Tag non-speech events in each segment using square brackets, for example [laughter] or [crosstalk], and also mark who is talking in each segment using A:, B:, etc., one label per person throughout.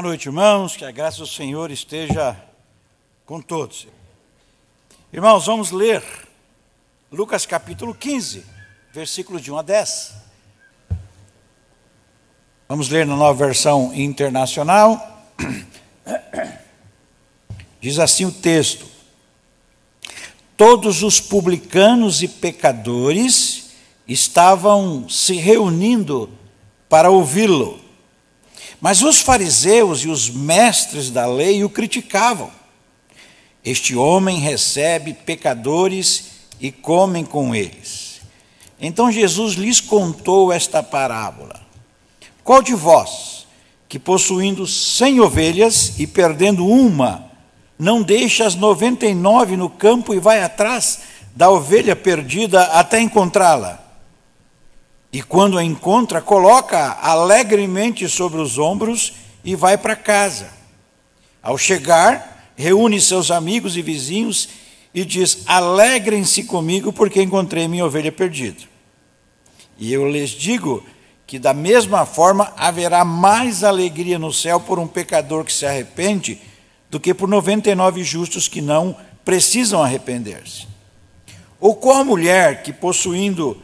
A: Boa noite, irmãos. Que a graça do Senhor esteja com todos. Irmãos, vamos ler Lucas capítulo 15, versículos de 1 a 10. Vamos ler na nova versão internacional. [clears throat] Diz assim o texto: Todos os publicanos e pecadores estavam se reunindo para ouvi-lo. Mas os fariseus e os mestres da lei o criticavam. Este homem recebe pecadores e comem com eles. Então Jesus lhes contou esta parábola. Qual de vós, que possuindo cem ovelhas e perdendo uma, não deixa as noventa e nove no campo e vai atrás da ovelha perdida até encontrá-la? E quando a encontra, coloca alegremente sobre os ombros e vai para casa. Ao chegar, reúne seus amigos e vizinhos e diz: Alegrem-se comigo, porque encontrei minha ovelha perdida. E eu lhes digo que, da mesma forma, haverá mais alegria no céu por um pecador que se arrepende do que por 99 justos que não precisam arrepender-se. Ou qual mulher que, possuindo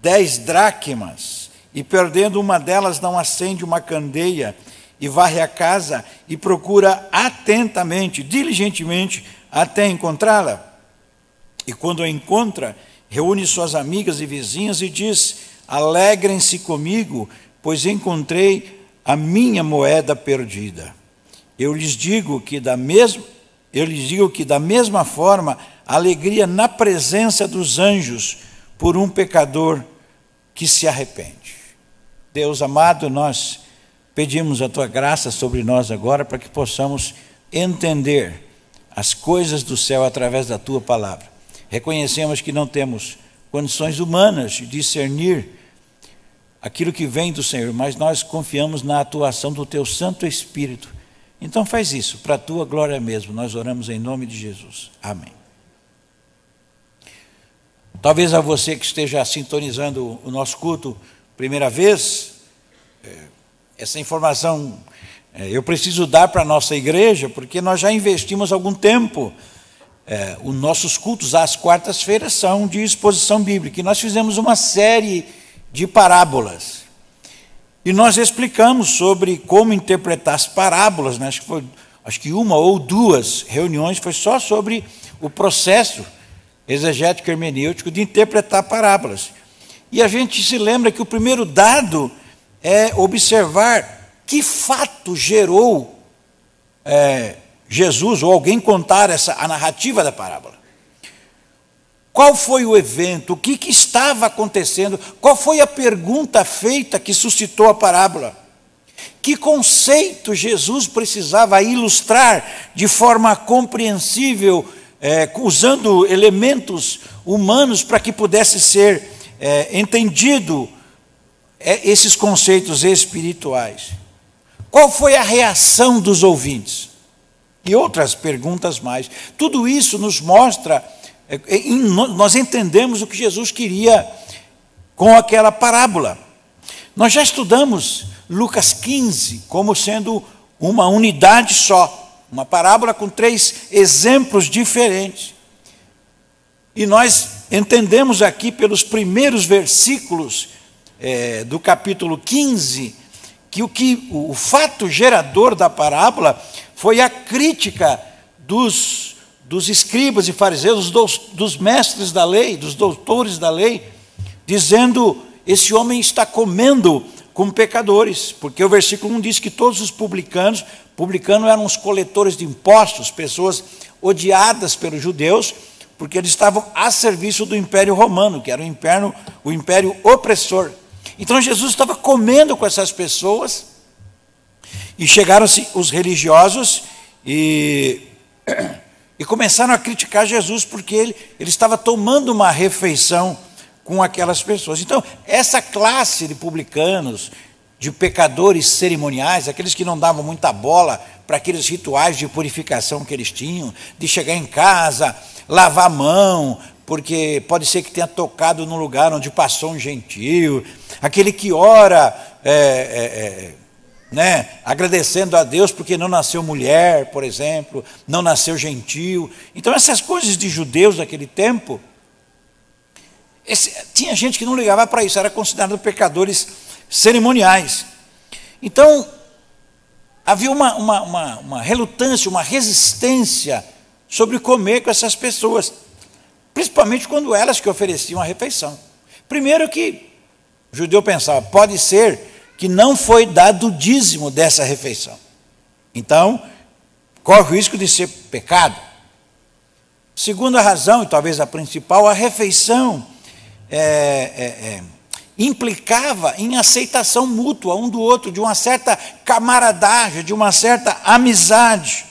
A: dez dracmas, e perdendo uma delas não acende uma candeia, e varre a casa e procura atentamente, diligentemente, até encontrá-la. E quando a encontra, reúne suas amigas e vizinhas e diz: Alegrem-se comigo, pois encontrei a minha moeda perdida. Eu lhes digo que da mesma eu lhes digo que da mesma forma, alegria na presença dos anjos por um pecador que se arrepende. Deus amado, nós pedimos a tua graça sobre nós agora para que possamos entender as coisas do céu através da tua palavra. Reconhecemos que não temos condições humanas de discernir aquilo que vem do Senhor, mas nós confiamos na atuação do teu Santo Espírito. Então faz isso, para a tua glória mesmo. Nós oramos em nome de Jesus. Amém. Talvez a você que esteja sintonizando o nosso culto primeira vez, é, essa informação é, eu preciso dar para a nossa igreja, porque nós já investimos algum tempo. É, os nossos cultos às quartas-feiras são de exposição bíblica, e nós fizemos uma série de parábolas. E nós explicamos sobre como interpretar as parábolas, né? acho, que foi, acho que uma ou duas reuniões foi só sobre o processo exegético hermenêutico de interpretar parábolas. E a gente se lembra que o primeiro dado é observar que fato gerou é, Jesus ou alguém contar essa, a narrativa da parábola. Qual foi o evento? O que, que estava acontecendo? Qual foi a pergunta feita que suscitou a parábola? Que conceito Jesus precisava ilustrar de forma compreensível é, usando elementos humanos para que pudesse ser é, entendido é, esses conceitos espirituais. Qual foi a reação dos ouvintes? E outras perguntas mais. Tudo isso nos mostra, é, é, nós entendemos o que Jesus queria com aquela parábola. Nós já estudamos Lucas 15 como sendo uma unidade só. Uma parábola com três exemplos diferentes. E nós entendemos aqui pelos primeiros versículos é, do capítulo 15 que o, que o fato gerador da parábola foi a crítica dos, dos escribas e fariseus, dos, dos mestres da lei, dos doutores da lei, dizendo: esse homem está comendo com pecadores, porque o versículo 1 diz que todos os publicanos Publicanos eram os coletores de impostos, pessoas odiadas pelos judeus, porque eles estavam a serviço do Império Romano, que era o império, o império opressor. Então Jesus estava comendo com essas pessoas, e chegaram-se os religiosos e, [coughs] e começaram a criticar Jesus, porque ele, ele estava tomando uma refeição com aquelas pessoas. Então, essa classe de publicanos, de pecadores cerimoniais, aqueles que não davam muita bola para aqueles rituais de purificação que eles tinham, de chegar em casa, lavar a mão, porque pode ser que tenha tocado num lugar onde passou um gentil, aquele que ora é, é, é, né, agradecendo a Deus porque não nasceu mulher, por exemplo, não nasceu gentil. Então, essas coisas de judeus daquele tempo, esse, tinha gente que não ligava para isso, era considerado pecadores cerimoniais. Então, havia uma, uma, uma, uma relutância, uma resistência sobre comer com essas pessoas, principalmente quando elas que ofereciam a refeição. Primeiro que o judeu pensava, pode ser que não foi dado o dízimo dessa refeição. Então, corre o risco de ser pecado. Segunda razão, e talvez a principal, a refeição é, é, é, implicava em aceitação mútua um do outro, de uma certa camaradagem, de uma certa amizade.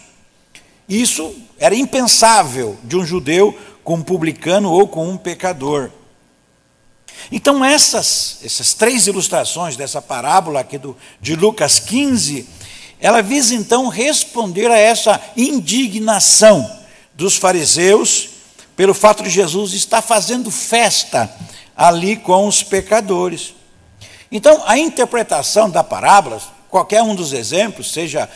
A: Isso era impensável de um judeu com um publicano ou com um pecador. Então, essas, essas três ilustrações dessa parábola aqui do, de Lucas 15, ela visa então responder a essa indignação dos fariseus pelo fato de Jesus estar fazendo festa ali com os pecadores. Então, a interpretação da parábola, qualquer um dos exemplos, seja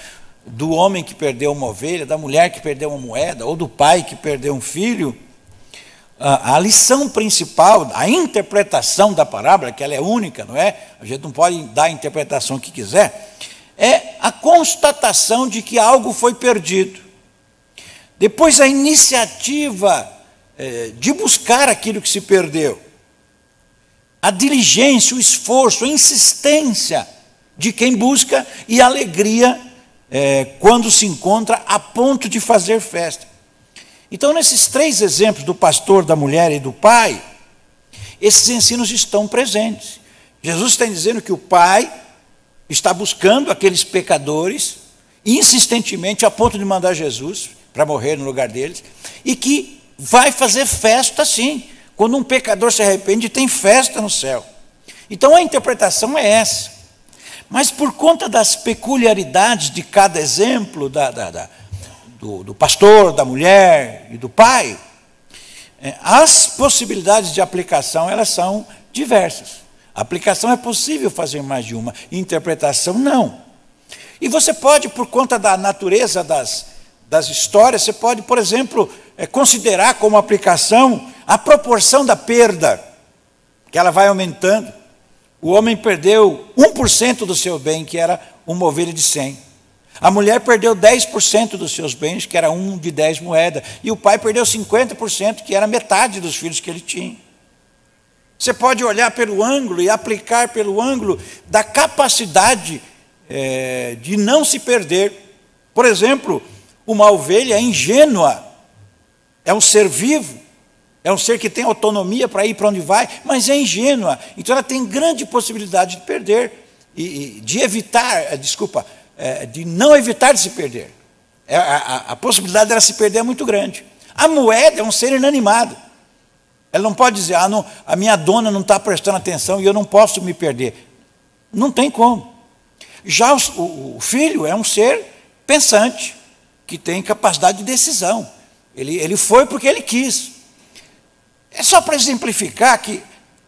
A: do homem que perdeu uma ovelha, da mulher que perdeu uma moeda, ou do pai que perdeu um filho, a, lição principal, a interpretação da parábola, que ela é única, não é? A gente não pode dar a interpretação que quiser, é a constatação de que algo foi perdido. Depois a iniciativa é, de buscar aquilo que se perdeu. A diligência, o esforço, a insistência de quem busca e a alegria é, quando se encontra a ponto de fazer festa. Então, nesses três exemplos do pastor, da mulher e do pai, esses ensinos estão presentes. Jesus está dizendo que o pai está buscando aqueles pecadores insistentemente a ponto de mandar Jesus para morrer no lugar deles e que vai fazer festa sim. Quando um pecador se arrepende, tem festa no céu. Então a interpretação é essa. Mas por conta das peculiaridades de cada exemplo, da, da, da do, do pastor, da mulher e do pai, é, as possibilidades de aplicação elas são diversas. A aplicação é possível fazer mais de uma, interpretação não. E você pode, por conta da natureza das, das histórias, você pode, por exemplo, é, considerar como aplicação a proporção da perda, que ela vai aumentando. O homem perdeu 1% do seu bem, que era uma ovelha de 100. A mulher perdeu 10% dos seus bens, que era um de 10 moedas, e o pai perdeu 50%, que era metade dos filhos que ele tinha. Você pode olhar pelo ângulo e aplicar pelo ângulo da capacidade é, de não se perder. Por exemplo, uma ovelha ingênua é um ser vivo, é um ser que tem autonomia para ir para onde vai, mas é ingênua, então ela tem grande possibilidade de perder e, de evitar, desculpa, é, de não evitar de se perder. É, a, a, a possibilidade dela se perder é muito grande. A moeda é um ser inanimado. Ela não pode dizer, ah, não, a minha dona não está prestando atenção e eu não posso me perder. Não tem como. Já o, o filho é um ser pensante, que tem capacidade de decisão. Ele, ele foi porque ele quis. É só para exemplificar que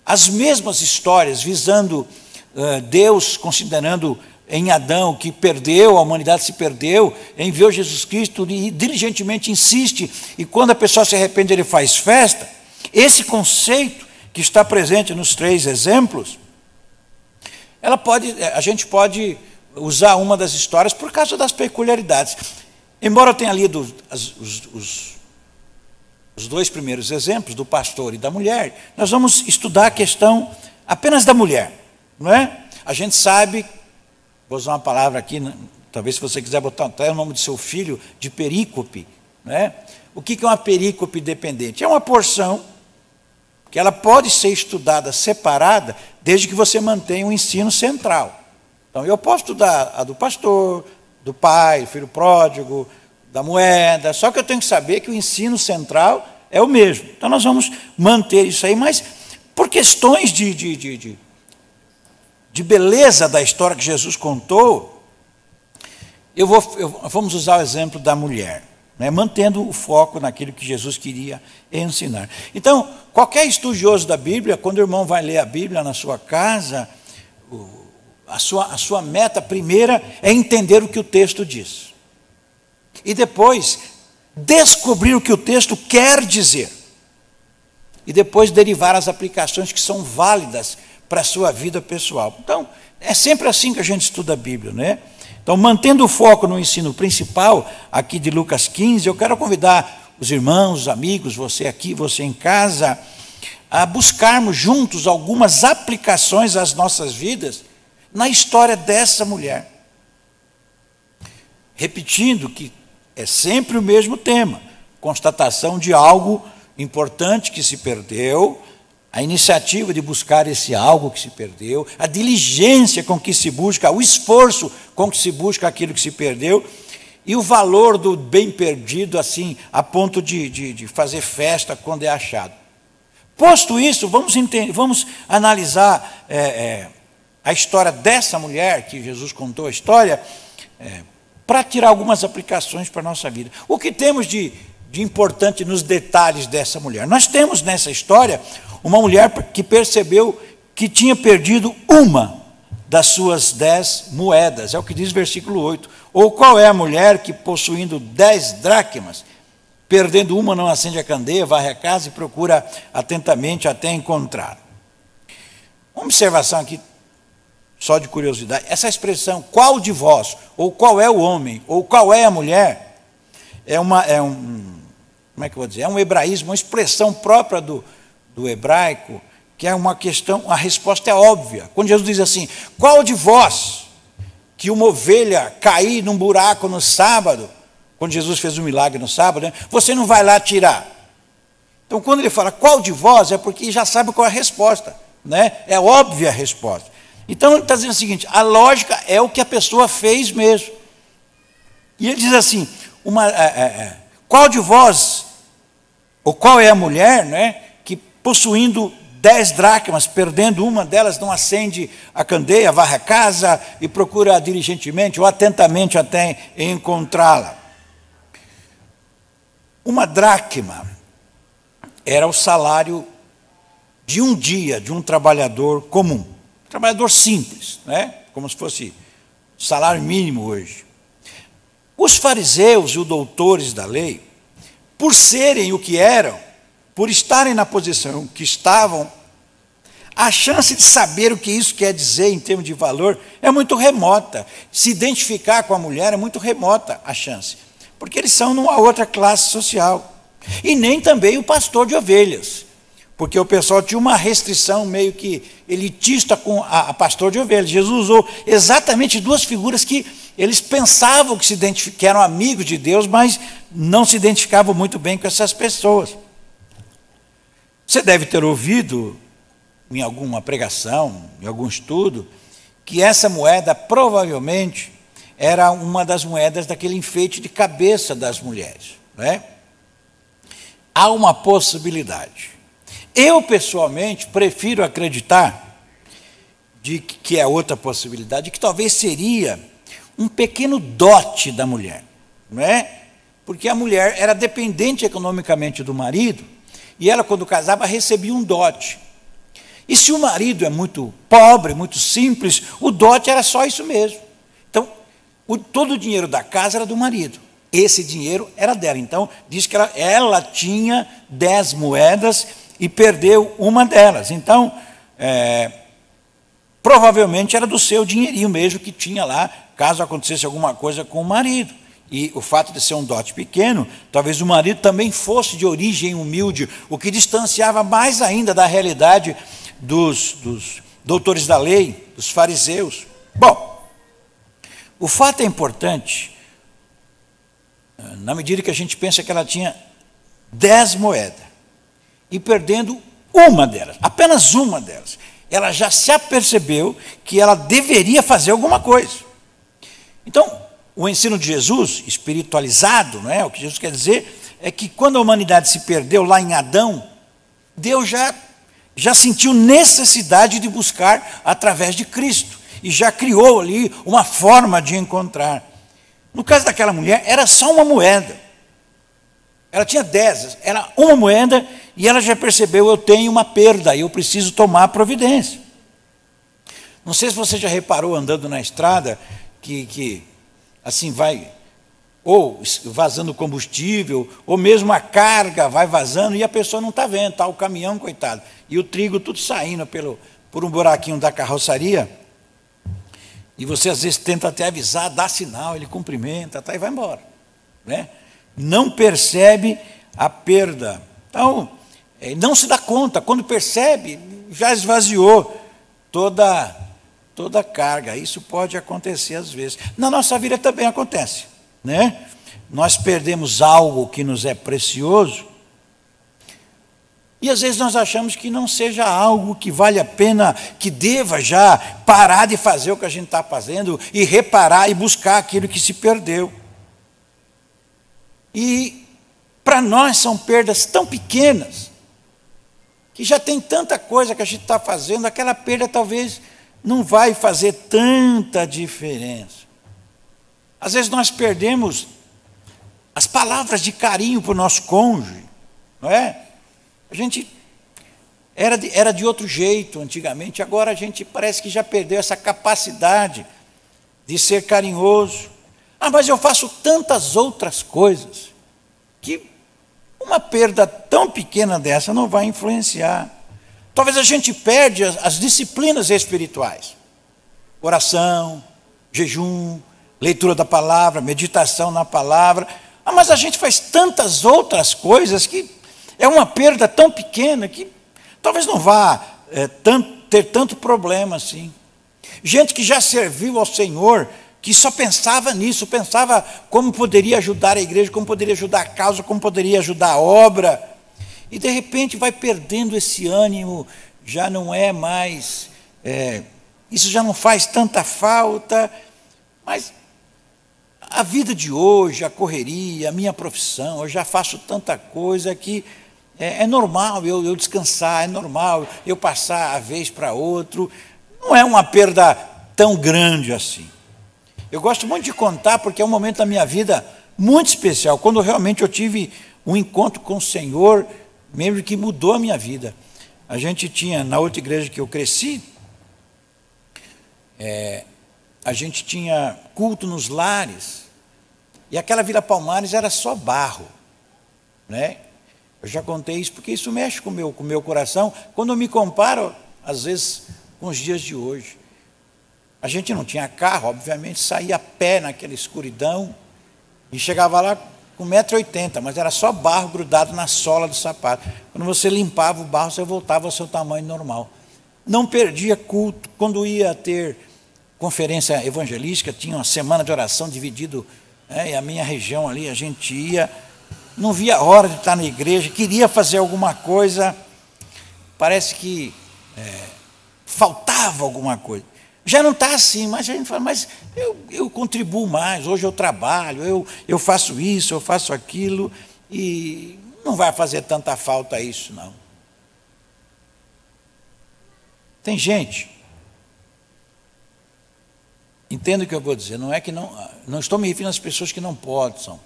A: as mesmas histórias visando uh, Deus considerando em Adão, que perdeu, a humanidade se perdeu, enviou Jesus Cristo e diligentemente insiste, e quando a pessoa se arrepende, ele faz festa. Esse conceito que está presente nos três exemplos, ela pode, a gente pode usar uma das histórias por causa das peculiaridades. Embora eu tenha lido as, os, os, os dois primeiros exemplos, do pastor e da mulher, nós vamos estudar a questão apenas da mulher, não é? A gente sabe Vou usar uma palavra aqui, talvez se você quiser botar até o nome do seu filho, de perícope. Né? O que é uma perícope dependente? É uma porção que ela pode ser estudada separada, desde que você mantenha o um ensino central. Então, eu posso estudar a do pastor, do pai, filho pródigo, da moeda, só que eu tenho que saber que o ensino central é o mesmo. Então, nós vamos manter isso aí, mas por questões de, de, de, de de beleza da história que Jesus contou, eu vou, eu, vamos usar o exemplo da mulher, né, mantendo o foco naquilo que Jesus queria ensinar. Então, qualquer estudioso da Bíblia, quando o irmão vai ler a Bíblia na sua casa, a sua, a sua meta primeira é entender o que o texto diz. E depois, descobrir o que o texto quer dizer. E depois derivar as aplicações que são válidas para a sua vida pessoal. Então, é sempre assim que a gente estuda a Bíblia, né? Então, mantendo o foco no ensino principal, aqui de Lucas 15, eu quero convidar os irmãos, os amigos, você aqui, você em casa, a buscarmos juntos algumas aplicações às nossas vidas na história dessa mulher. Repetindo que é sempre o mesmo tema: constatação de algo importante que se perdeu, a iniciativa de buscar esse algo que se perdeu, a diligência com que se busca, o esforço com que se busca aquilo que se perdeu, e o valor do bem perdido, assim, a ponto de, de, de fazer festa quando é achado. Posto isso, vamos, entender, vamos analisar é, é, a história dessa mulher, que Jesus contou a história, é, para tirar algumas aplicações para a nossa vida. O que temos de, de importante nos detalhes dessa mulher? Nós temos nessa história uma mulher que percebeu que tinha perdido uma das suas dez moedas, é o que diz o versículo 8. Ou qual é a mulher que, possuindo dez dracmas, perdendo uma, não acende a candeia, varre a casa e procura atentamente até encontrar? Uma observação aqui só de curiosidade, essa expressão qual de vós, ou qual é o homem, ou qual é a mulher, é, uma, é um, como é que vou dizer, é um hebraísmo, uma expressão própria do, do hebraico, que é uma questão, a resposta é óbvia. Quando Jesus diz assim, qual de vós que uma ovelha cair num buraco no sábado, quando Jesus fez um milagre no sábado, né, você não vai lá tirar. Então, quando ele fala qual de vós, é porque já sabe qual é a resposta. Né? É óbvia a resposta. Então ele está dizendo o seguinte: a lógica é o que a pessoa fez mesmo. E ele diz assim: uma, é, é, é, qual de vós, ou qual é a mulher, né, que possuindo dez dracmas, perdendo uma delas, não acende a candeia, varre a casa e procura diligentemente ou atentamente até encontrá-la. Uma dracma era o salário de um dia de um trabalhador comum. Trabalhador simples, né? como se fosse salário mínimo hoje. Os fariseus e os doutores da lei, por serem o que eram, por estarem na posição que estavam, a chance de saber o que isso quer dizer em termos de valor é muito remota. Se identificar com a mulher é muito remota a chance, porque eles são numa outra classe social. E nem também o pastor de ovelhas porque o pessoal tinha uma restrição meio que elitista com a, a pastor de ovelhas. Jesus usou exatamente duas figuras que eles pensavam que, se que eram amigos de Deus, mas não se identificavam muito bem com essas pessoas. Você deve ter ouvido em alguma pregação, em algum estudo, que essa moeda provavelmente era uma das moedas daquele enfeite de cabeça das mulheres. Não é? Há uma possibilidade eu, pessoalmente, prefiro acreditar de que é outra possibilidade, que talvez seria um pequeno dote da mulher, não é? Porque a mulher era dependente economicamente do marido, e ela, quando casava, recebia um dote. E se o marido é muito pobre, muito simples, o dote era só isso mesmo. Então, o, todo o dinheiro da casa era do marido. Esse dinheiro era dela. Então, diz que ela, ela tinha dez moedas e perdeu uma delas. Então, é, provavelmente era do seu dinheirinho mesmo que tinha lá, caso acontecesse alguma coisa com o marido. E o fato de ser um dote pequeno, talvez o marido também fosse de origem humilde, o que distanciava mais ainda da realidade dos, dos doutores da lei, dos fariseus. Bom, o fato é importante, na medida que a gente pensa que ela tinha dez moedas e perdendo uma delas, apenas uma delas. Ela já se apercebeu que ela deveria fazer alguma coisa. Então, o ensino de Jesus, espiritualizado, não é? o que Jesus quer dizer, é que quando a humanidade se perdeu lá em Adão, Deus já, já sentiu necessidade de buscar através de Cristo e já criou ali uma forma de encontrar. No caso daquela mulher, era só uma moeda. Ela tinha dez, era uma moeda e ela já percebeu: eu tenho uma perda, eu preciso tomar providência. Não sei se você já reparou andando na estrada que, que assim vai ou vazando combustível, ou mesmo a carga vai vazando e a pessoa não está vendo, está o caminhão, coitado, e o trigo tudo saindo pelo, por um buraquinho da carroçaria. E você às vezes tenta até avisar, dá sinal, ele cumprimenta, tá, e vai embora. Né? Não percebe a perda. Então, é, não se dá conta, quando percebe, já esvaziou toda, toda a carga. Isso pode acontecer às vezes. Na nossa vida também acontece né? Nós perdemos algo que nos é precioso. E às vezes nós achamos que não seja algo que vale a pena, que deva já parar de fazer o que a gente está fazendo e reparar e buscar aquilo que se perdeu. E para nós são perdas tão pequenas, que já tem tanta coisa que a gente está fazendo, aquela perda talvez não vai fazer tanta diferença. Às vezes nós perdemos as palavras de carinho para o nosso cônjuge, não é? A gente era de, era de outro jeito antigamente, agora a gente parece que já perdeu essa capacidade de ser carinhoso. Ah, mas eu faço tantas outras coisas que uma perda tão pequena dessa não vai influenciar. Talvez a gente perde as, as disciplinas espirituais. Oração, jejum, leitura da palavra, meditação na palavra. Ah, mas a gente faz tantas outras coisas que é uma perda tão pequena que talvez não vá é, tanto, ter tanto problema assim. Gente que já serviu ao Senhor, que só pensava nisso, pensava como poderia ajudar a igreja, como poderia ajudar a causa, como poderia ajudar a obra. E de repente vai perdendo esse ânimo, já não é mais, é, isso já não faz tanta falta, mas a vida de hoje, a correria, a minha profissão, eu já faço tanta coisa que é, é normal eu, eu, descansar, é normal eu passar a vez para outro. Não é uma perda tão grande assim. Eu gosto muito de contar porque é um momento da minha vida muito especial, quando realmente eu tive um encontro com o Senhor, mesmo que mudou a minha vida. A gente tinha, na outra igreja que eu cresci, é, a gente tinha culto nos lares, e aquela Vila Palmares era só barro. Né? Eu já contei isso porque isso mexe com meu, o com meu coração. Quando eu me comparo, às vezes, com os dias de hoje. A gente não tinha carro, obviamente, saía a pé naquela escuridão e chegava lá com 1,80m, mas era só barro grudado na sola do sapato. Quando você limpava o barro, você voltava ao seu tamanho normal. Não perdia culto. Quando ia ter conferência evangelística, tinha uma semana de oração dividido é, e a minha região ali, a gente ia, não via a hora de estar na igreja, queria fazer alguma coisa, parece que é, faltava alguma coisa. Já não está assim, mas a gente fala, mas eu, eu contribuo mais, hoje eu trabalho, eu, eu faço isso, eu faço aquilo, e não vai fazer tanta falta isso, não. Tem gente Entenda o que eu vou dizer, não é que não, não estou me referindo às pessoas que não possam,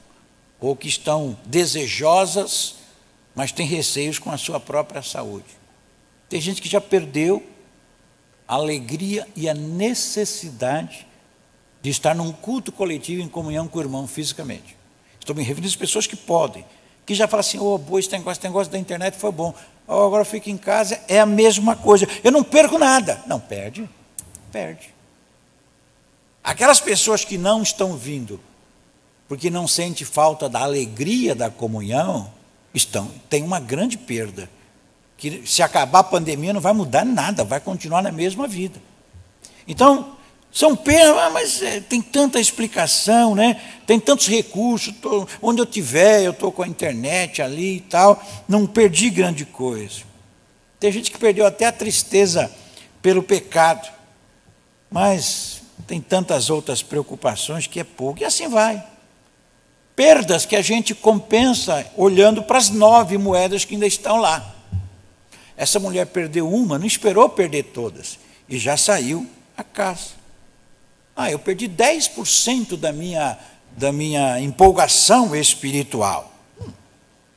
A: ou que estão desejosas, mas têm receios com a sua própria saúde. Tem gente que já perdeu alegria e a necessidade de estar num culto coletivo em comunhão com o irmão fisicamente. Estou me referindo às pessoas que podem, que já falam assim, oh, boa, esse negócio, esse negócio da internet foi bom, oh, agora fico em casa, é a mesma coisa, eu não perco nada. Não, perde, perde. Aquelas pessoas que não estão vindo porque não sente falta da alegria da comunhão, estão tem uma grande perda. Que se acabar a pandemia não vai mudar nada, vai continuar na mesma vida. Então, são perdas, ah, mas é, tem tanta explicação, né? tem tantos recursos, tô, onde eu tiver, eu estou com a internet ali e tal, não perdi grande coisa. Tem gente que perdeu até a tristeza pelo pecado, mas tem tantas outras preocupações que é pouco, e assim vai. Perdas que a gente compensa olhando para as nove moedas que ainda estão lá. Essa mulher perdeu uma, não esperou perder todas, e já saiu a casa. Ah, eu perdi 10% da minha, da minha empolgação espiritual. Hum,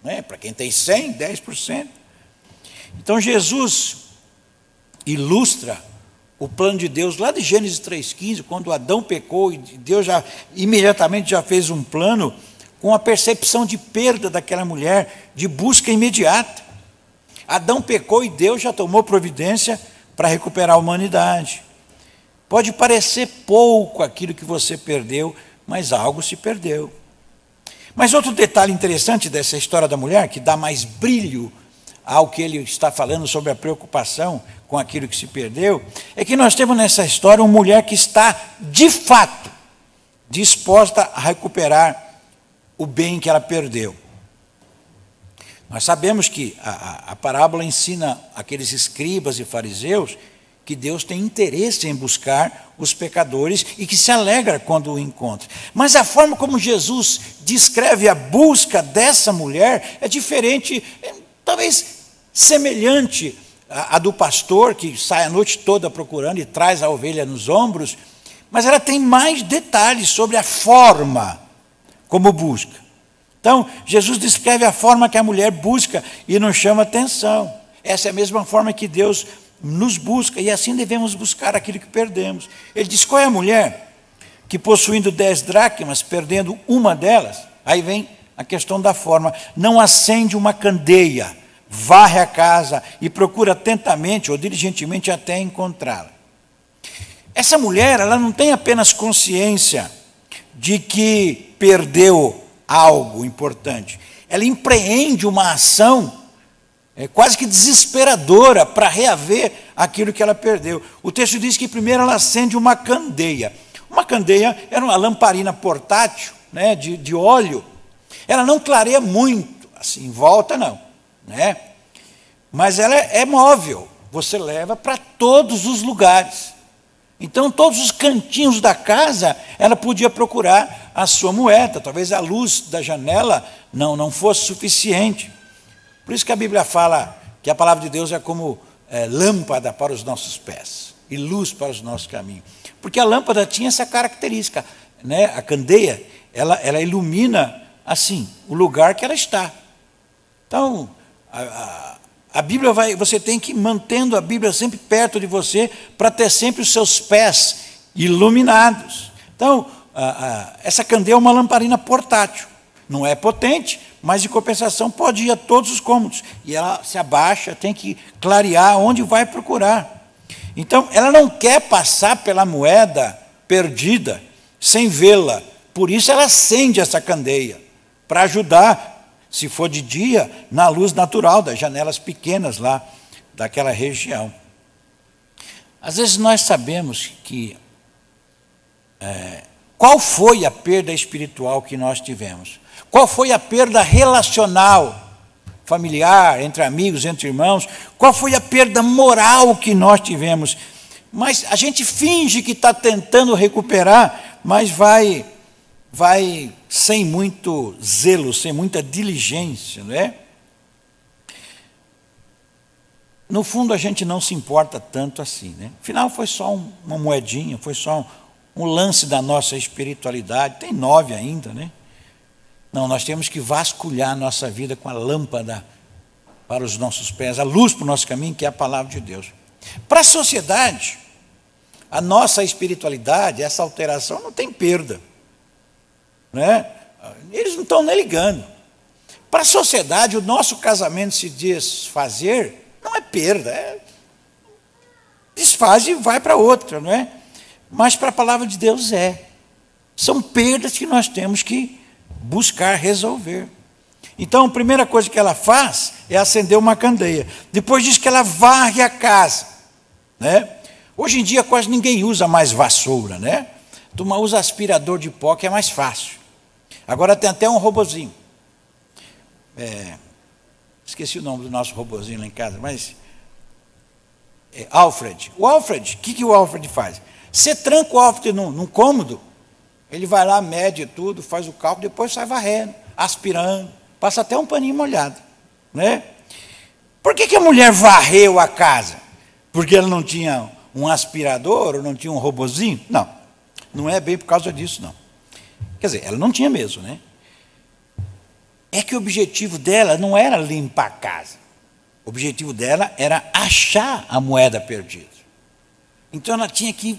A: né? Para quem tem 100, 10%. Então Jesus ilustra o plano de Deus lá de Gênesis 3,15, quando Adão pecou e Deus já imediatamente já fez um plano com a percepção de perda daquela mulher, de busca imediata. Adão pecou e Deus já tomou providência para recuperar a humanidade. Pode parecer pouco aquilo que você perdeu, mas algo se perdeu. Mas outro detalhe interessante dessa história da mulher, que dá mais brilho ao que ele está falando sobre a preocupação com aquilo que se perdeu, é que nós temos nessa história uma mulher que está, de fato, disposta a recuperar o bem que ela perdeu. Nós sabemos que a, a, a parábola ensina aqueles escribas e fariseus que Deus tem interesse em buscar os pecadores e que se alegra quando o encontra. Mas a forma como Jesus descreve a busca dessa mulher é diferente, é, talvez semelhante à, à do pastor que sai a noite toda procurando e traz a ovelha nos ombros, mas ela tem mais detalhes sobre a forma como busca. Então, Jesus descreve a forma que a mulher busca e nos chama atenção. Essa é a mesma forma que Deus nos busca e assim devemos buscar aquilo que perdemos. Ele diz: qual é a mulher que possuindo dez dracmas, perdendo uma delas, aí vem a questão da forma, não acende uma candeia, varre a casa e procura atentamente ou diligentemente até encontrá-la. Essa mulher, ela não tem apenas consciência de que perdeu algo importante, ela empreende uma ação é quase que desesperadora para reaver aquilo que ela perdeu. O texto diz que primeiro ela acende uma candeia. Uma candeia era uma lamparina portátil, né, de, de óleo. Ela não clareia muito, assim, em volta não, né? Mas ela é, é móvel, você leva para todos os lugares. Então, todos os cantinhos da casa, ela podia procurar a sua moeda. Talvez a luz da janela não, não fosse suficiente. Por isso que a Bíblia fala que a palavra de Deus é como é, lâmpada para os nossos pés e luz para os nossos caminhos. Porque a lâmpada tinha essa característica, né? a candeia, ela, ela ilumina assim o lugar que ela está. Então, a, a, a Bíblia vai, você tem que ir mantendo a Bíblia sempre perto de você para ter sempre os seus pés iluminados. Então, a, essa candeia é uma lamparina portátil. Não é potente, mas em compensação pode ir a todos os cômodos. E ela se abaixa, tem que clarear onde vai procurar. Então, ela não quer passar pela moeda perdida sem vê-la. Por isso ela acende essa candeia, para ajudar, se for de dia, na luz natural das janelas pequenas lá daquela região. Às vezes nós sabemos que é, qual foi a perda espiritual que nós tivemos? Qual foi a perda relacional, familiar, entre amigos, entre irmãos? Qual foi a perda moral que nós tivemos? Mas a gente finge que está tentando recuperar, mas vai, vai sem muito zelo, sem muita diligência, não é? No fundo, a gente não se importa tanto assim, né? Afinal, foi só um, uma moedinha, foi só um, um lance da nossa espiritualidade. Tem nove ainda, né? Não, nós temos que vasculhar a nossa vida com a lâmpada para os nossos pés, a luz para o nosso caminho, que é a palavra de Deus. Para a sociedade, a nossa espiritualidade, essa alteração não tem perda. Né? Eles não estão nem ligando. Para a sociedade, o nosso casamento se desfazer não é perda, é desfaz e vai para outra, não é? Mas para a palavra de Deus é. São perdas que nós temos que buscar resolver. Então, a primeira coisa que ela faz é acender uma candeia. Depois diz que ela varre a casa. Né? Hoje em dia quase ninguém usa mais vassoura, né? Turma usa aspirador de pó, que é mais fácil. Agora tem até um robozinho. É, esqueci o nome do nosso robozinho lá em casa, mas. É, Alfred. O Alfred, o que, que o Alfred faz? Você tranca o Alfred num, num cômodo, ele vai lá, mede tudo, faz o cálculo, depois sai varrendo, aspirando, passa até um paninho molhado. Né? Por que, que a mulher varreu a casa? Porque ela não tinha um aspirador ou não tinha um robozinho? Não, não é bem por causa disso, não. Quer dizer, ela não tinha mesmo, né? É que o objetivo dela não era limpar a casa. O objetivo dela era achar a moeda perdida. Então ela tinha que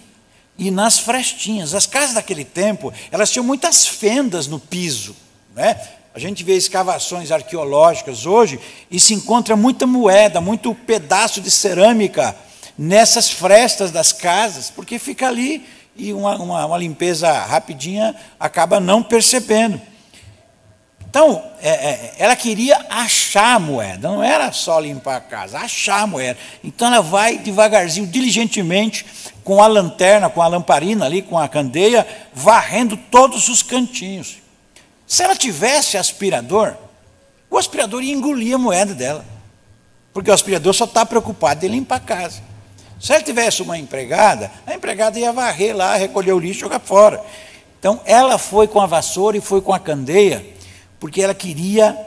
A: ir nas frestinhas. As casas daquele tempo, elas tinham muitas fendas no piso. Né? A gente vê escavações arqueológicas hoje e se encontra muita moeda, muito pedaço de cerâmica nessas frestas das casas, porque fica ali e uma, uma, uma limpeza rapidinha acaba não percebendo. Então, é, é, ela queria achar a moeda, não era só limpar a casa, achar a moeda. Então, ela vai devagarzinho, diligentemente, com a lanterna, com a lamparina ali, com a candeia, varrendo todos os cantinhos. Se ela tivesse aspirador, o aspirador ia engolir a moeda dela. Porque o aspirador só está preocupado em limpar a casa. Se ela tivesse uma empregada, a empregada ia varrer lá, recolher o lixo e jogar fora. Então, ela foi com a vassoura e foi com a candeia, porque ela queria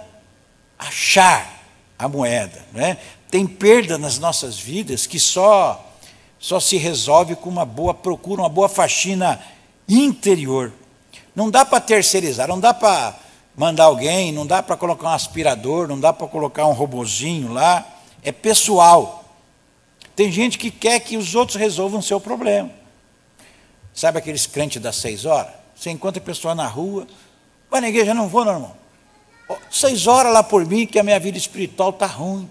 A: achar a moeda. Né? Tem perda nas nossas vidas que só, só se resolve com uma boa procura, uma boa faxina interior. Não dá para terceirizar, não dá para mandar alguém, não dá para colocar um aspirador, não dá para colocar um robozinho lá. É pessoal. Tem gente que quer que os outros resolvam o seu problema. Sabe aqueles crentes das seis horas? Você encontra a pessoa na rua, vai na igreja, não vou, não, irmão. Seis horas lá por mim, que a minha vida espiritual está ruim.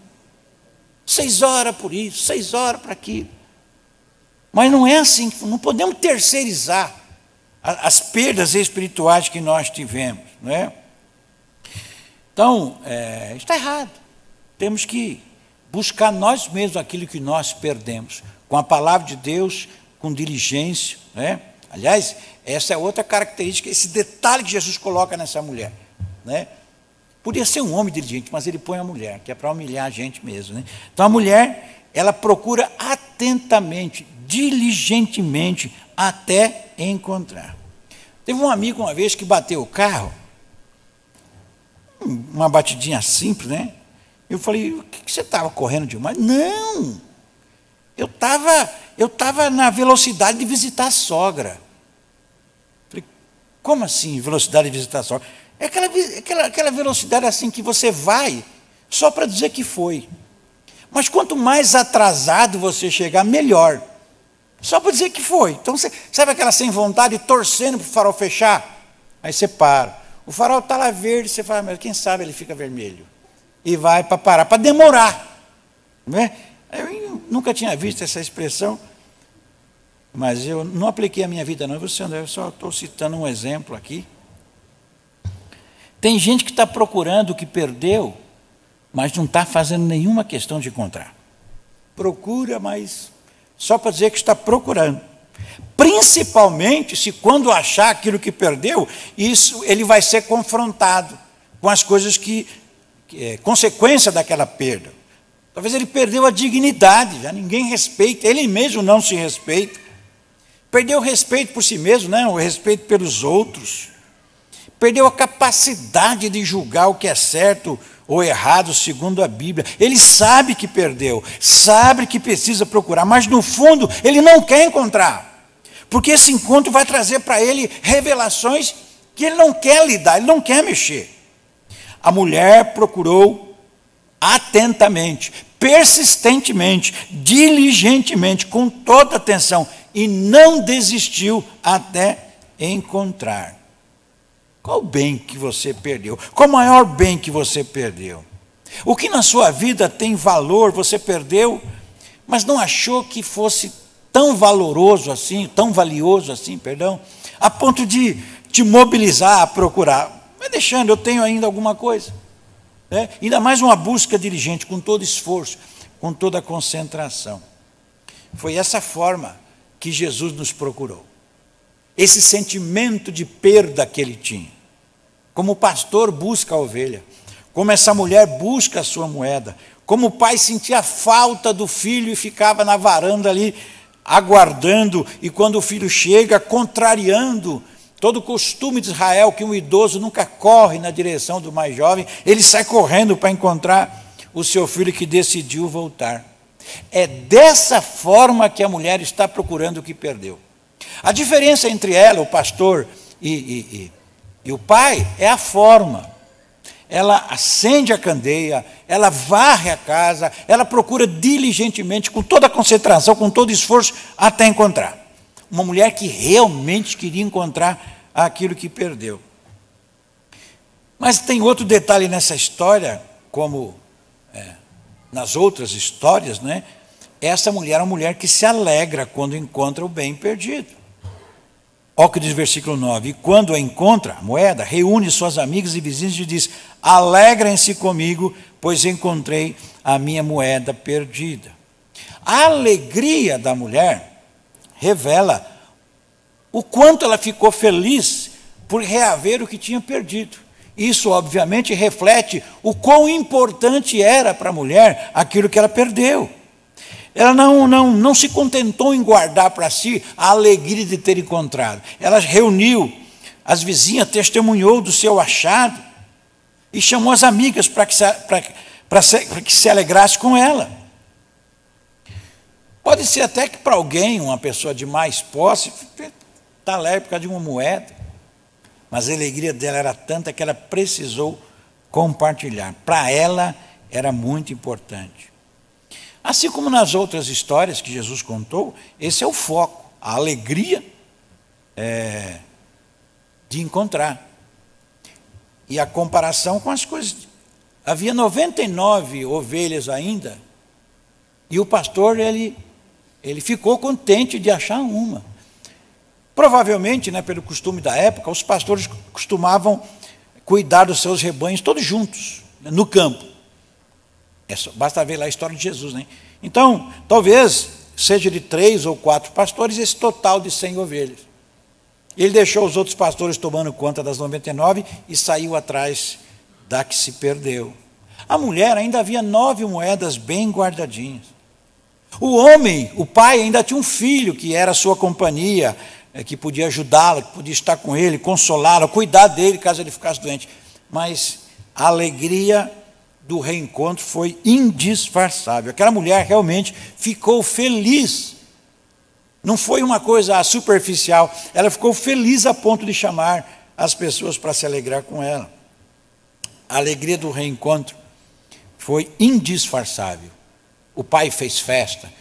A: Seis horas por isso, seis horas para aquilo. Mas não é assim, não podemos terceirizar as perdas espirituais que nós tivemos. Não é? Então, é, está errado. Temos que buscar nós mesmos aquilo que nós perdemos, com a palavra de Deus, com diligência. Né? Aliás, essa é outra característica, esse detalhe que Jesus coloca nessa mulher. Né? Podia ser um homem diligente, mas ele põe a mulher, que é para humilhar a gente mesmo. Né? Então a mulher, ela procura atentamente, diligentemente, até encontrar. Teve um amigo uma vez que bateu o carro, uma batidinha simples, né? Eu falei, o que, você estava correndo demais? Não! Eu estava eu tava na velocidade de visitar a sogra. Falei, como assim, velocidade de visitar a sogra? É aquela, aquela, aquela velocidade assim que você vai só para dizer que foi. Mas quanto mais atrasado você chegar, melhor. Só para dizer que foi. Então, você, sabe aquela sem vontade, torcendo para o farol fechar? Aí você para. O farol está lá verde, você fala, mas quem sabe ele fica vermelho. E vai para parar, para demorar. Não é? Eu nunca tinha visto essa expressão, mas eu não apliquei a minha vida, não. Você, André, eu só estou citando um exemplo aqui. Tem gente que está procurando o que perdeu, mas não está fazendo nenhuma questão de encontrar. Procura, mas só para dizer que está procurando. Principalmente se quando achar aquilo que perdeu, isso ele vai ser confrontado com as coisas que é consequência daquela perda. Talvez ele perdeu a dignidade, já ninguém respeita, ele mesmo não se respeita. Perdeu o respeito por si mesmo, né? o respeito pelos outros. Perdeu a capacidade de julgar o que é certo ou errado segundo a Bíblia. Ele sabe que perdeu, sabe que precisa procurar, mas no fundo ele não quer encontrar. Porque esse encontro vai trazer para ele revelações que ele não quer lidar, ele não quer mexer. A mulher procurou atentamente, persistentemente, diligentemente, com toda atenção, e não desistiu até encontrar. Qual bem que você perdeu? Qual o maior bem que você perdeu? O que na sua vida tem valor, você perdeu, mas não achou que fosse tão valoroso assim, tão valioso assim, perdão, a ponto de te mobilizar a procurar. Vai deixando, eu tenho ainda alguma coisa. Né? Ainda mais uma busca diligente, com todo esforço, com toda concentração. Foi essa forma que Jesus nos procurou esse sentimento de perda que ele tinha. Como o pastor busca a ovelha, como essa mulher busca a sua moeda, como o pai sentia falta do filho e ficava na varanda ali aguardando, e quando o filho chega, contrariando todo costume de Israel, que um idoso nunca corre na direção do mais jovem, ele sai correndo para encontrar o seu filho que decidiu voltar. É dessa forma que a mulher está procurando o que perdeu. A diferença entre ela, o pastor, e, e, e, e o pai é a forma. ela acende a candeia, ela varre a casa, ela procura diligentemente, com toda a concentração, com todo esforço, até encontrar. Uma mulher que realmente queria encontrar aquilo que perdeu. Mas tem outro detalhe nessa história, como é, nas outras histórias, né? Essa mulher é uma mulher que se alegra quando encontra o bem perdido. Olha o que diz o versículo 9: E quando a encontra, a moeda, reúne suas amigas e vizinhos e diz: Alegrem-se comigo, pois encontrei a minha moeda perdida. A alegria da mulher revela o quanto ela ficou feliz por reaver o que tinha perdido. Isso, obviamente, reflete o quão importante era para a mulher aquilo que ela perdeu. Ela não, não, não se contentou em guardar para si a alegria de ter encontrado. Ela reuniu as vizinhas, testemunhou do seu achado e chamou as amigas para que, se, que se alegrasse com ela. Pode ser até que para alguém, uma pessoa de mais posse, está alegre por causa de uma moeda. Mas a alegria dela era tanta que ela precisou compartilhar. Para ela era muito importante. Assim como nas outras histórias que Jesus contou, esse é o foco, a alegria é, de encontrar. E a comparação com as coisas. Havia 99 ovelhas ainda, e o pastor ele, ele ficou contente de achar uma. Provavelmente, né, pelo costume da época, os pastores costumavam cuidar dos seus rebanhos todos juntos, né, no campo. É só, basta ver lá a história de Jesus, né? Então, talvez seja de três ou quatro pastores esse total de cem ovelhas. Ele deixou os outros pastores tomando conta das 99 e saiu atrás da que se perdeu. A mulher ainda havia nove moedas bem guardadinhas. O homem, o pai, ainda tinha um filho que era sua companhia, eh, que podia ajudá-lo, que podia estar com ele, consolá-lo, cuidar dele caso ele ficasse doente. Mas a alegria do reencontro foi indisfarçável. Aquela mulher realmente ficou feliz. Não foi uma coisa superficial, ela ficou feliz a ponto de chamar as pessoas para se alegrar com ela. A alegria do reencontro foi indisfarçável. O pai fez festa,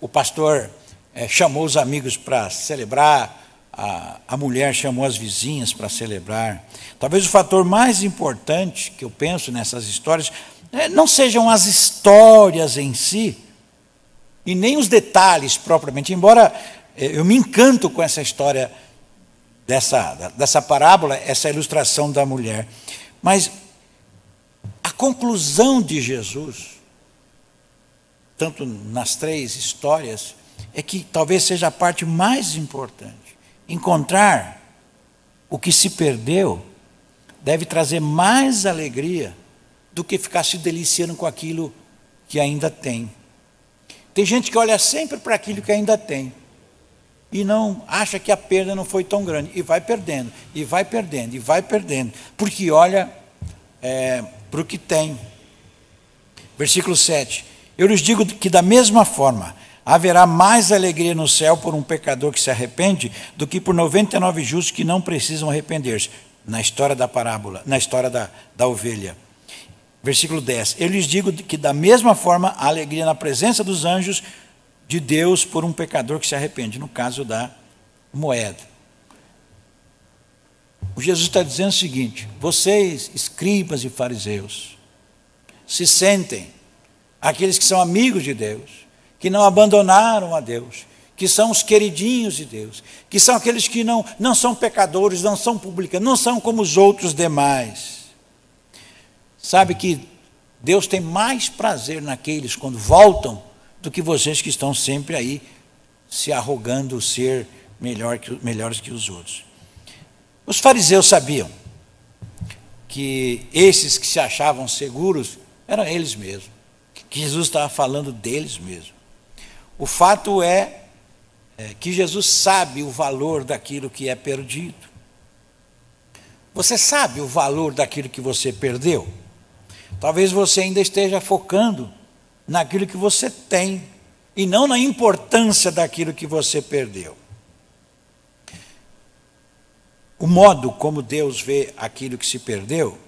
A: o pastor é, chamou os amigos para celebrar, a, a mulher chamou as vizinhas para celebrar. Talvez o fator mais importante que eu penso nessas histórias é, não sejam as histórias em si, e nem os detalhes propriamente, embora é, eu me encanto com essa história dessa, dessa parábola, essa ilustração da mulher. Mas a conclusão de Jesus, tanto nas três histórias, é que talvez seja a parte mais importante. Encontrar o que se perdeu deve trazer mais alegria do que ficar se deliciando com aquilo que ainda tem. Tem gente que olha sempre para aquilo que ainda tem e não acha que a perda não foi tão grande e vai perdendo, e vai perdendo, e vai perdendo, porque olha é, para o que tem. Versículo 7: Eu lhes digo que da mesma forma haverá mais alegria no céu por um pecador que se arrepende do que por 99 justos que não precisam arrepender-se. Na história da parábola, na história da, da ovelha. Versículo 10: Eu lhes digo que, da mesma forma, há alegria na presença dos anjos de Deus por um pecador que se arrepende, no caso da moeda. O Jesus está dizendo o seguinte: vocês, escribas e fariseus, se sentem, aqueles que são amigos de Deus, que não abandonaram a Deus, que são os queridinhos de Deus, que são aqueles que não, não são pecadores, não são publicanos, não são como os outros demais. Sabe que Deus tem mais prazer naqueles quando voltam do que vocês que estão sempre aí se arrogando ser melhor que, melhores que os outros. Os fariseus sabiam que esses que se achavam seguros eram eles mesmos, que Jesus estava falando deles mesmos. O fato é, é que Jesus sabe o valor daquilo que é perdido. Você sabe o valor daquilo que você perdeu? Talvez você ainda esteja focando naquilo que você tem e não na importância daquilo que você perdeu. O modo como Deus vê aquilo que se perdeu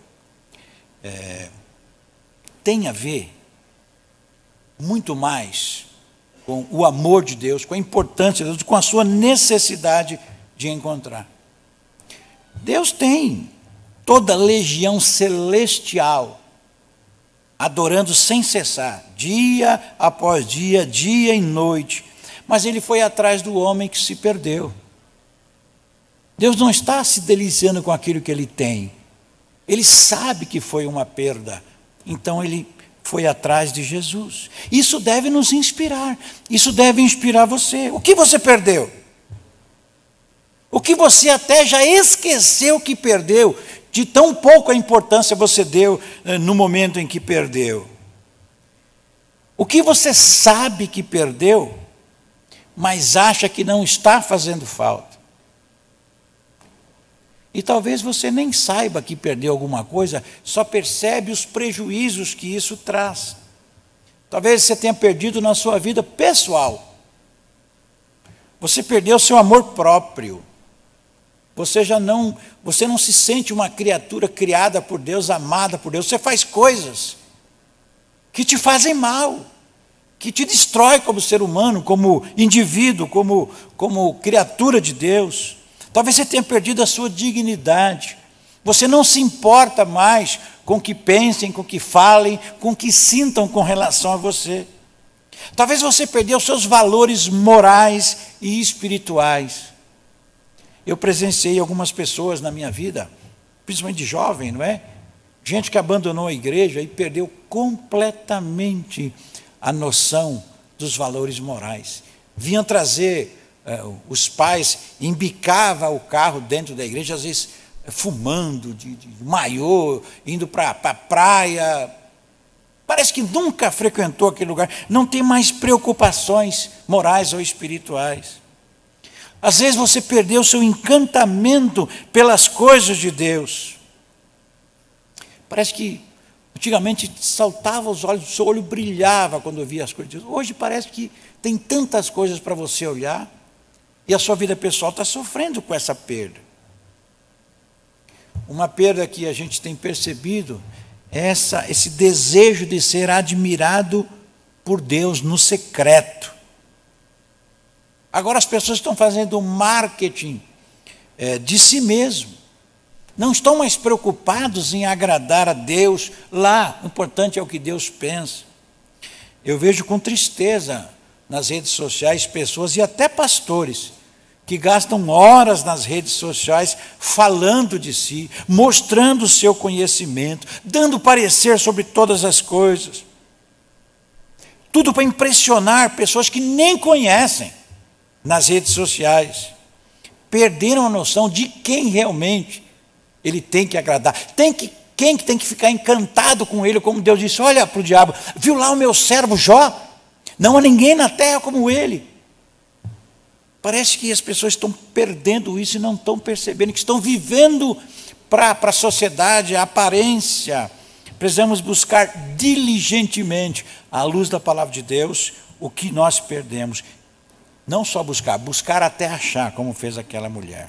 A: é, tem a ver muito mais com o amor de Deus, com a importância de Deus, com a sua necessidade de encontrar. Deus tem toda a legião celestial adorando sem cessar, dia após dia, dia e noite. Mas ele foi atrás do homem que se perdeu. Deus não está se deliciando com aquilo que ele tem. Ele sabe que foi uma perda. Então ele foi atrás de Jesus. Isso deve nos inspirar. Isso deve inspirar você. O que você perdeu? O que você até já esqueceu que perdeu, de tão pouca importância você deu eh, no momento em que perdeu. O que você sabe que perdeu, mas acha que não está fazendo falta. E talvez você nem saiba que perdeu alguma coisa, só percebe os prejuízos que isso traz. Talvez você tenha perdido na sua vida pessoal. Você perdeu seu amor próprio. Você já não, você não se sente uma criatura criada por Deus, amada por Deus. Você faz coisas que te fazem mal, que te destrói como ser humano, como indivíduo, como, como criatura de Deus. Talvez você tenha perdido a sua dignidade. Você não se importa mais com o que pensem, com o que falem, com o que sintam com relação a você. Talvez você perdeu seus valores morais e espirituais. Eu presenciei algumas pessoas na minha vida, principalmente jovem, não é? Gente que abandonou a igreja e perdeu completamente a noção dos valores morais. Vinham trazer os pais embicava o carro dentro da igreja, às vezes fumando, de, de maiô, indo para a pra praia. Parece que nunca frequentou aquele lugar, não tem mais preocupações morais ou espirituais. Às vezes você perdeu seu encantamento pelas coisas de Deus. Parece que antigamente saltava os olhos, o seu olho brilhava quando via as coisas de Deus. Hoje parece que tem tantas coisas para você olhar. E a sua vida pessoal está sofrendo com essa perda. Uma perda que a gente tem percebido é essa, esse desejo de ser admirado por Deus no secreto. Agora as pessoas estão fazendo marketing é, de si mesmo. Não estão mais preocupados em agradar a Deus lá. O importante é o que Deus pensa. Eu vejo com tristeza nas redes sociais pessoas e até pastores que gastam horas nas redes sociais falando de si, mostrando o seu conhecimento, dando parecer sobre todas as coisas. Tudo para impressionar pessoas que nem conhecem nas redes sociais. Perderam a noção de quem realmente ele tem que agradar. Tem que, quem que tem que ficar encantado com ele, como Deus disse: Olha para o diabo, viu lá o meu servo Jó? Não há ninguém na terra como ele. Parece que as pessoas estão perdendo isso e não estão percebendo que estão vivendo para a sociedade a aparência. Precisamos buscar diligentemente, à luz da palavra de Deus, o que nós perdemos. Não só buscar, buscar até achar, como fez aquela mulher.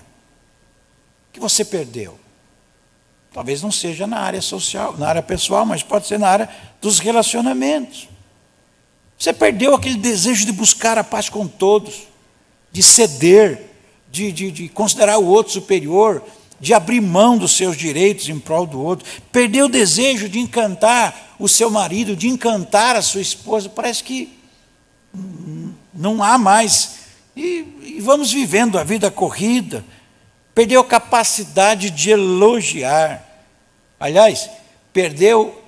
A: O que você perdeu? Talvez não seja na área social, na área pessoal, mas pode ser na área dos relacionamentos. Você perdeu aquele desejo de buscar a paz com todos, de ceder, de, de, de considerar o outro superior, de abrir mão dos seus direitos em prol do outro. Perdeu o desejo de encantar o seu marido, de encantar a sua esposa. Parece que não há mais. E, e vamos vivendo a vida corrida. Perdeu a capacidade de elogiar. Aliás, perdeu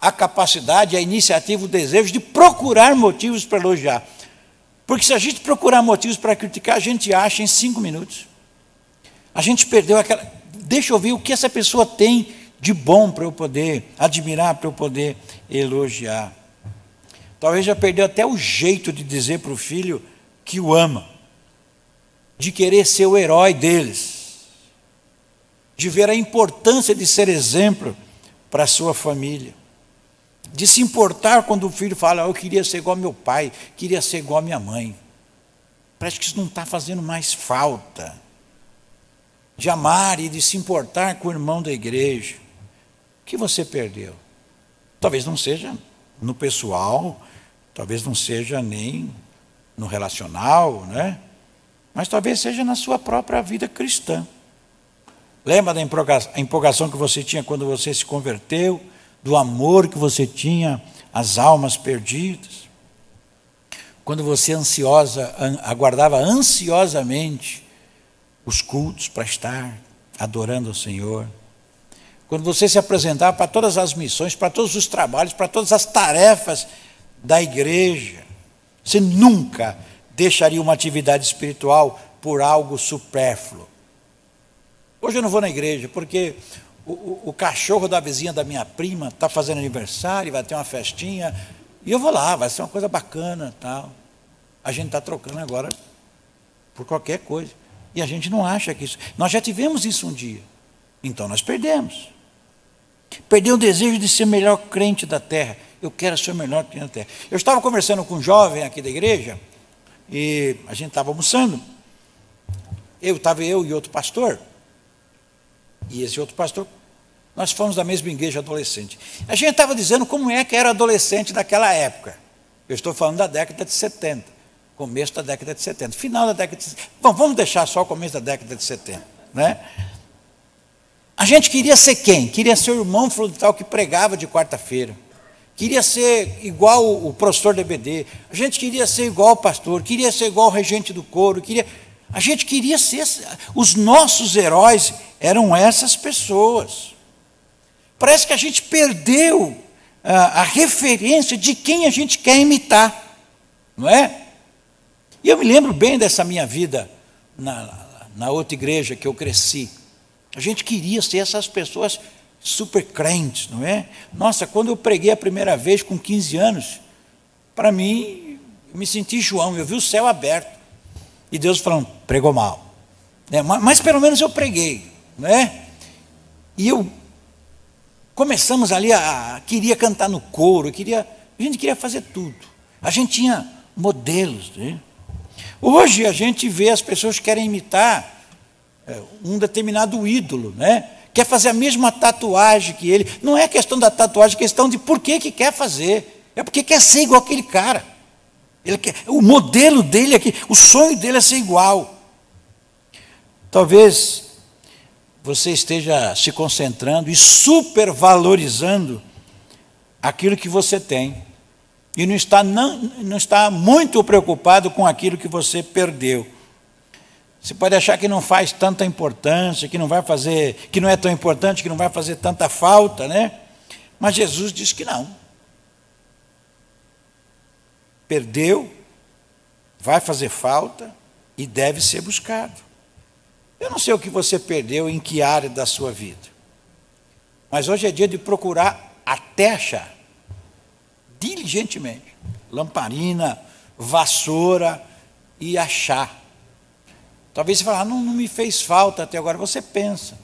A: a capacidade, a iniciativa, o desejo de procurar motivos para elogiar. Porque se a gente procurar motivos para criticar, a gente acha em cinco minutos. A gente perdeu aquela. Deixa eu ver o que essa pessoa tem de bom para eu poder admirar, para eu poder elogiar. Talvez já perdeu até o jeito de dizer para o filho que o ama, de querer ser o herói deles, de ver a importância de ser exemplo para a sua família de se importar quando o filho fala, eu queria ser igual meu pai, queria ser igual minha mãe. Parece que isso não está fazendo mais falta. De amar e de se importar com o irmão da igreja. que você perdeu? Talvez não seja no pessoal, talvez não seja nem no relacional, né? Mas talvez seja na sua própria vida cristã. Lembra da empolgação que você tinha quando você se converteu, do amor que você tinha às almas perdidas? Quando você ansiosa aguardava ansiosamente os cultos para estar adorando o Senhor? Quando você se apresentava para todas as missões, para todos os trabalhos, para todas as tarefas da igreja, você nunca deixaria uma atividade espiritual por algo supérfluo. Hoje eu não vou na igreja porque o, o, cachorro da vizinha da minha prima está fazendo aniversário, vai ter uma festinha, e eu vou lá, vai ser uma coisa bacana tal. A gente está trocando agora por qualquer coisa. E a gente não acha que isso. Nós já tivemos isso um dia. Então nós perdemos. Perdeu o desejo de ser o melhor crente da terra. Eu quero ser o melhor crente da terra. Eu estava conversando com um jovem aqui da igreja, e a gente estava almoçando. Eu estava eu e outro pastor. E esse outro pastor, nós fomos da mesma igreja adolescente. A gente estava dizendo como é que era adolescente daquela época. Eu estou falando da década de 70, começo da década de 70, final da década de 70. Bom, vamos deixar só o começo da década de 70, né? A gente queria ser quem? Queria ser o irmão tal que pregava de quarta-feira. Queria ser igual o professor DBD. A gente queria ser igual o pastor, queria ser igual o regente do coro, queria a gente queria ser os nossos heróis eram essas pessoas. Parece que a gente perdeu a, a referência de quem a gente quer imitar, não é? E eu me lembro bem dessa minha vida na, na outra igreja que eu cresci. A gente queria ser essas pessoas super crentes, não é? Nossa, quando eu preguei a primeira vez com 15 anos, para mim, eu me senti João, eu vi o céu aberto. E Deus falando, pregou mal. É, mas, mas, pelo menos eu preguei, não é? E eu começamos ali a, a queria cantar no coro, queria, a gente queria fazer tudo. A gente tinha modelos. Né? Hoje a gente vê as pessoas que querem imitar é, um determinado ídolo, né? Quer fazer a mesma tatuagem que ele. Não é questão da tatuagem, é questão de por que, que quer fazer. É porque quer ser igual aquele cara. Ele quer, o modelo dele aqui, o sonho dele é ser igual. Talvez você esteja se concentrando e supervalorizando aquilo que você tem. E não está, não, não está muito preocupado com aquilo que você perdeu. Você pode achar que não faz tanta importância, que não vai fazer, que não é tão importante, que não vai fazer tanta falta, né? Mas Jesus diz que não. Perdeu, vai fazer falta e deve ser buscado. Eu não sei o que você perdeu em que área da sua vida. Mas hoje é dia de procurar até achar. Diligentemente. Lamparina, vassoura e achar Talvez você fale, ah, não, não me fez falta até agora. Você pensa.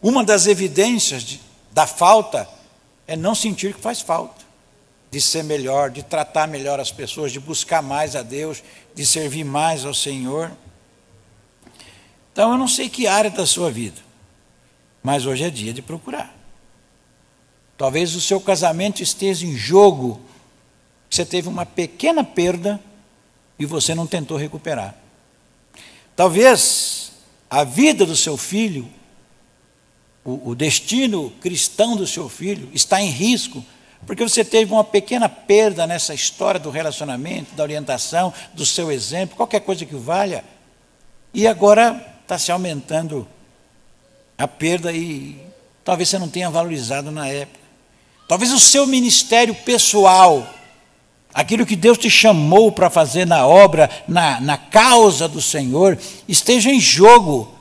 A: Uma das evidências de, da falta é não sentir que faz falta. De ser melhor, de tratar melhor as pessoas, de buscar mais a Deus, de servir mais ao Senhor. Então eu não sei que área da sua vida, mas hoje é dia de procurar. Talvez o seu casamento esteja em jogo, você teve uma pequena perda e você não tentou recuperar. Talvez a vida do seu filho, o, o destino cristão do seu filho, está em risco, porque você teve uma pequena perda nessa história do relacionamento, da orientação, do seu exemplo, qualquer coisa que valha, e agora está se aumentando a perda e talvez você não tenha valorizado na época. Talvez o seu ministério pessoal aquilo que Deus te chamou para fazer na obra, na, na causa do Senhor, esteja em jogo,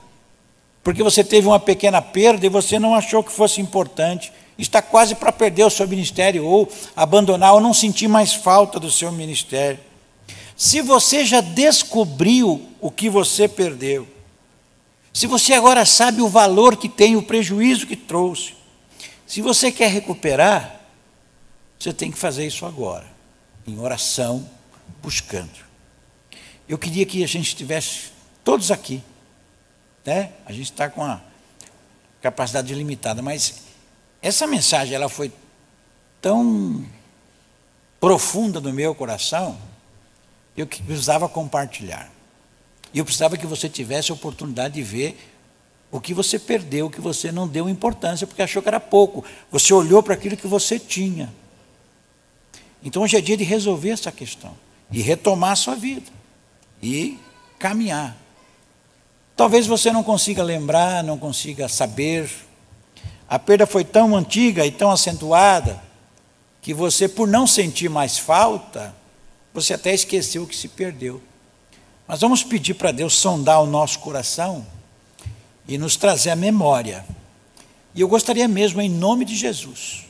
A: porque você teve uma pequena perda e você não achou que fosse importante, está quase para perder o seu ministério, ou abandonar, ou não sentir mais falta do seu ministério. Se você já descobriu o que você perdeu, se você agora sabe o valor que tem, o prejuízo que trouxe, se você quer recuperar, você tem que fazer isso agora em oração, buscando. Eu queria que a gente estivesse todos aqui, né? A gente está com a, capacidade limitada, mas essa mensagem ela foi tão profunda no meu coração, eu precisava compartilhar. E eu precisava que você tivesse a oportunidade de ver o que você perdeu, o que você não deu importância, porque achou que era pouco. Você olhou para aquilo que você tinha. Então hoje é dia de resolver essa questão e retomar a sua vida e caminhar. Talvez você não consiga lembrar, não consiga saber. A perda foi tão antiga e tão acentuada que você, por não sentir mais falta, você até esqueceu o que se perdeu. Mas vamos pedir para Deus sondar o nosso coração e nos trazer a memória. E eu gostaria mesmo, em nome de Jesus,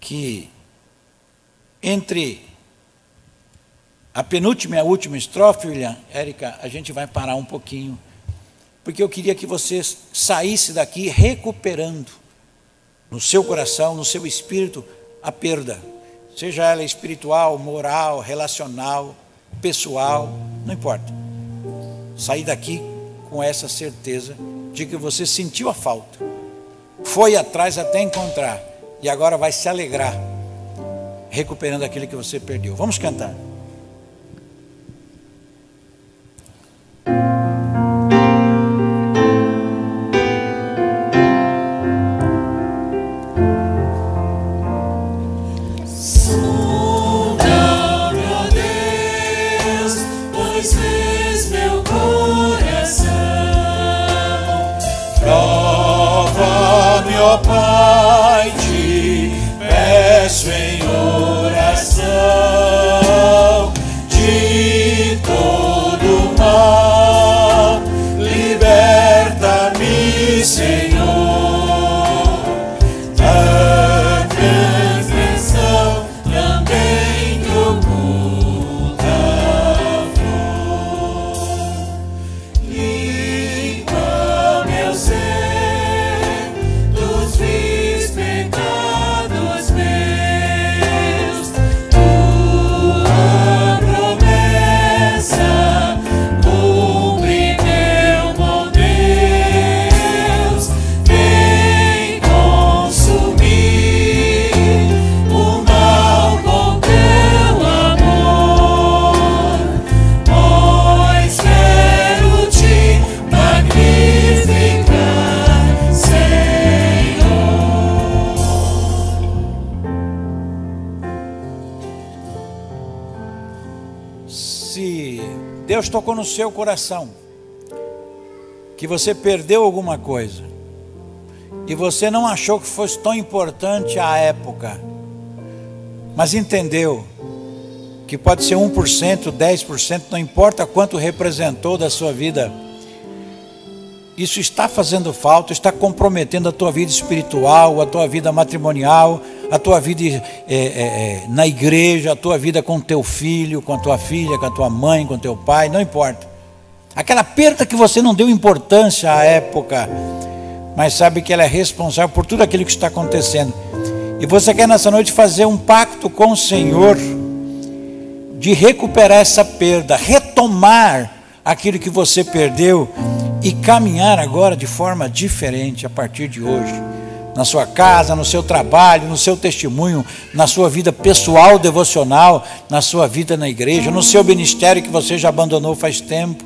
A: que entre a penúltima e a última estrofe, William, Érica, a gente vai parar um pouquinho, porque eu queria que você saísse daqui recuperando no seu coração, no seu espírito, a perda, seja ela espiritual, moral, relacional, pessoal, não importa. Sair daqui com essa certeza de que você sentiu a falta, foi atrás até encontrar e agora vai se alegrar recuperando aquilo que você perdeu. Vamos cantar. upon seu coração que você perdeu alguma coisa e você não achou que fosse tão importante à época, mas entendeu que pode ser 1%, 10%, não importa quanto representou da sua vida. Isso está fazendo falta, está comprometendo a tua vida espiritual, a tua vida matrimonial, a tua vida é, é, é, na igreja, a tua vida com teu filho, com a tua filha, com a tua mãe, com teu pai, não importa. Aquela perda que você não deu importância à época, mas sabe que ela é responsável por tudo aquilo que está acontecendo. E você quer nessa noite fazer um pacto com o Senhor de recuperar essa perda, retomar aquilo que você perdeu e caminhar agora de forma diferente a partir de hoje na sua casa, no seu trabalho, no seu testemunho, na sua vida pessoal, devocional, na sua vida na igreja, no seu ministério que você já abandonou faz tempo.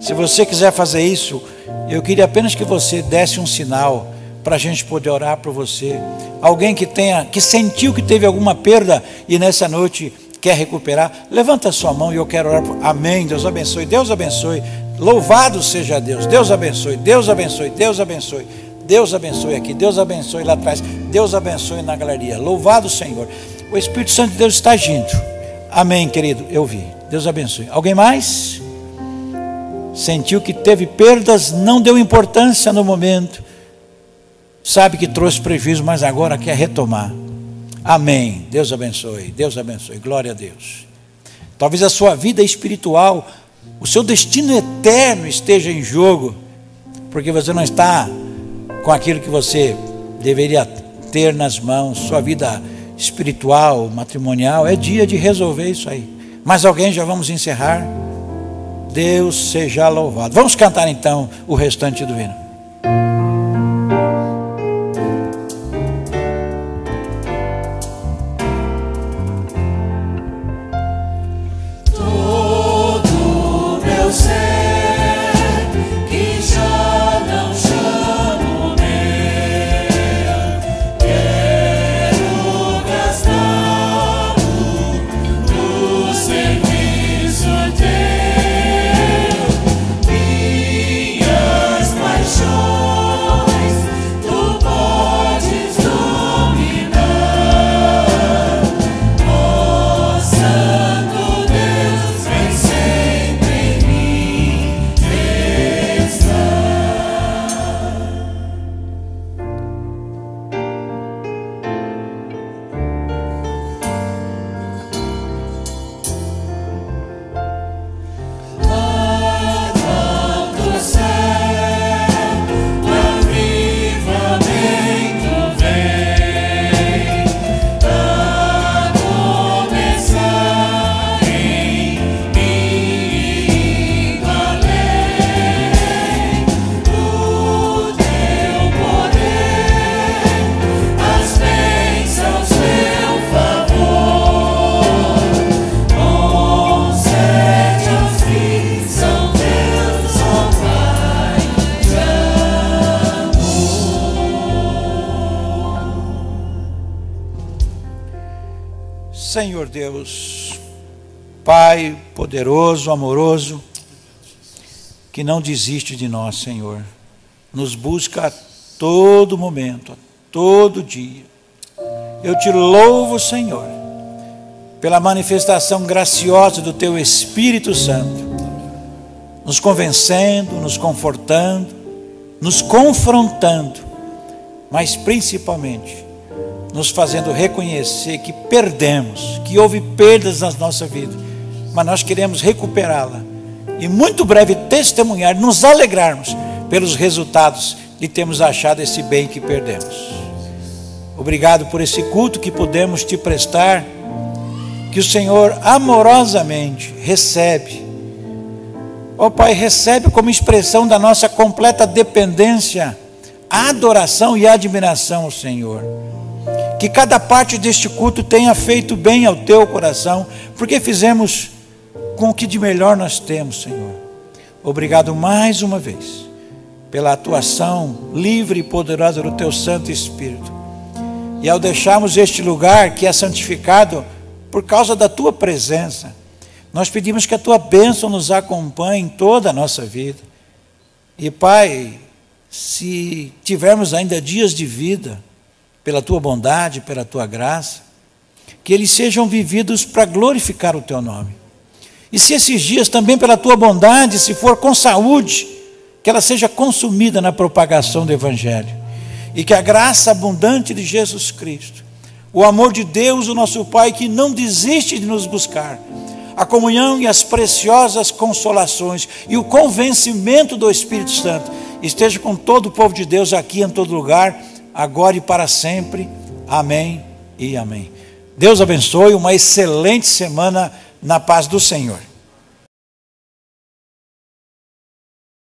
A: Se você quiser fazer isso, eu queria apenas que você desse um sinal para a gente poder orar por você. Alguém que tenha, que sentiu que teve alguma perda e nessa noite quer recuperar, levanta a sua mão e eu quero orar. Por... Amém. Deus abençoe. Deus abençoe. Louvado seja Deus. Deus abençoe. Deus abençoe. Deus abençoe. Deus abençoe aqui, Deus abençoe lá atrás, Deus abençoe na galeria. Louvado Senhor. O Espírito Santo de Deus está agindo. Amém, querido. Eu vi. Deus abençoe. Alguém mais? Sentiu que teve perdas, não deu importância no momento. Sabe que trouxe prejuízo, mas agora quer retomar. Amém. Deus abençoe. Deus abençoe. Glória a Deus. Talvez a sua vida espiritual, o seu destino eterno esteja em jogo, porque você não está com aquilo que você deveria ter nas mãos, sua vida espiritual, matrimonial, é dia de resolver isso aí. Mas alguém já vamos encerrar. Deus seja louvado. Vamos cantar então o restante do hino. Senhor Deus, Pai poderoso, amoroso, que não desiste de nós, Senhor, nos busca a todo momento, a todo dia. Eu te louvo, Senhor, pela manifestação graciosa do Teu Espírito Santo, nos convencendo, nos confortando, nos confrontando, mas principalmente nos fazendo reconhecer que perdemos, que houve perdas na nossa vida, mas nós queremos recuperá-la e muito breve testemunhar, nos alegrarmos pelos resultados de termos achado esse bem que perdemos. Obrigado por esse culto que podemos te prestar, que o Senhor amorosamente recebe. Ó oh, Pai, recebe como expressão da nossa completa dependência, adoração e admiração ao Senhor. Que cada parte deste culto tenha feito bem ao teu coração, porque fizemos com o que de melhor nós temos, Senhor. Obrigado mais uma vez pela atuação livre e poderosa do teu Santo Espírito. E ao deixarmos este lugar que é santificado por causa da tua presença, nós pedimos que a tua bênção nos acompanhe em toda a nossa vida. E Pai, se tivermos ainda dias de vida, pela tua bondade, pela tua graça, que eles sejam vividos para glorificar o teu nome. E se esses dias também pela tua bondade, se for com saúde, que ela seja consumida na propagação do Evangelho. E que a graça abundante de Jesus Cristo, o amor de Deus, o nosso Pai, que não desiste de nos buscar, a comunhão e as preciosas consolações e o convencimento do Espírito Santo esteja com todo o povo de Deus aqui em todo lugar, agora e para sempre. Amém e amém. Deus abençoe, uma excelente semana na paz do Senhor.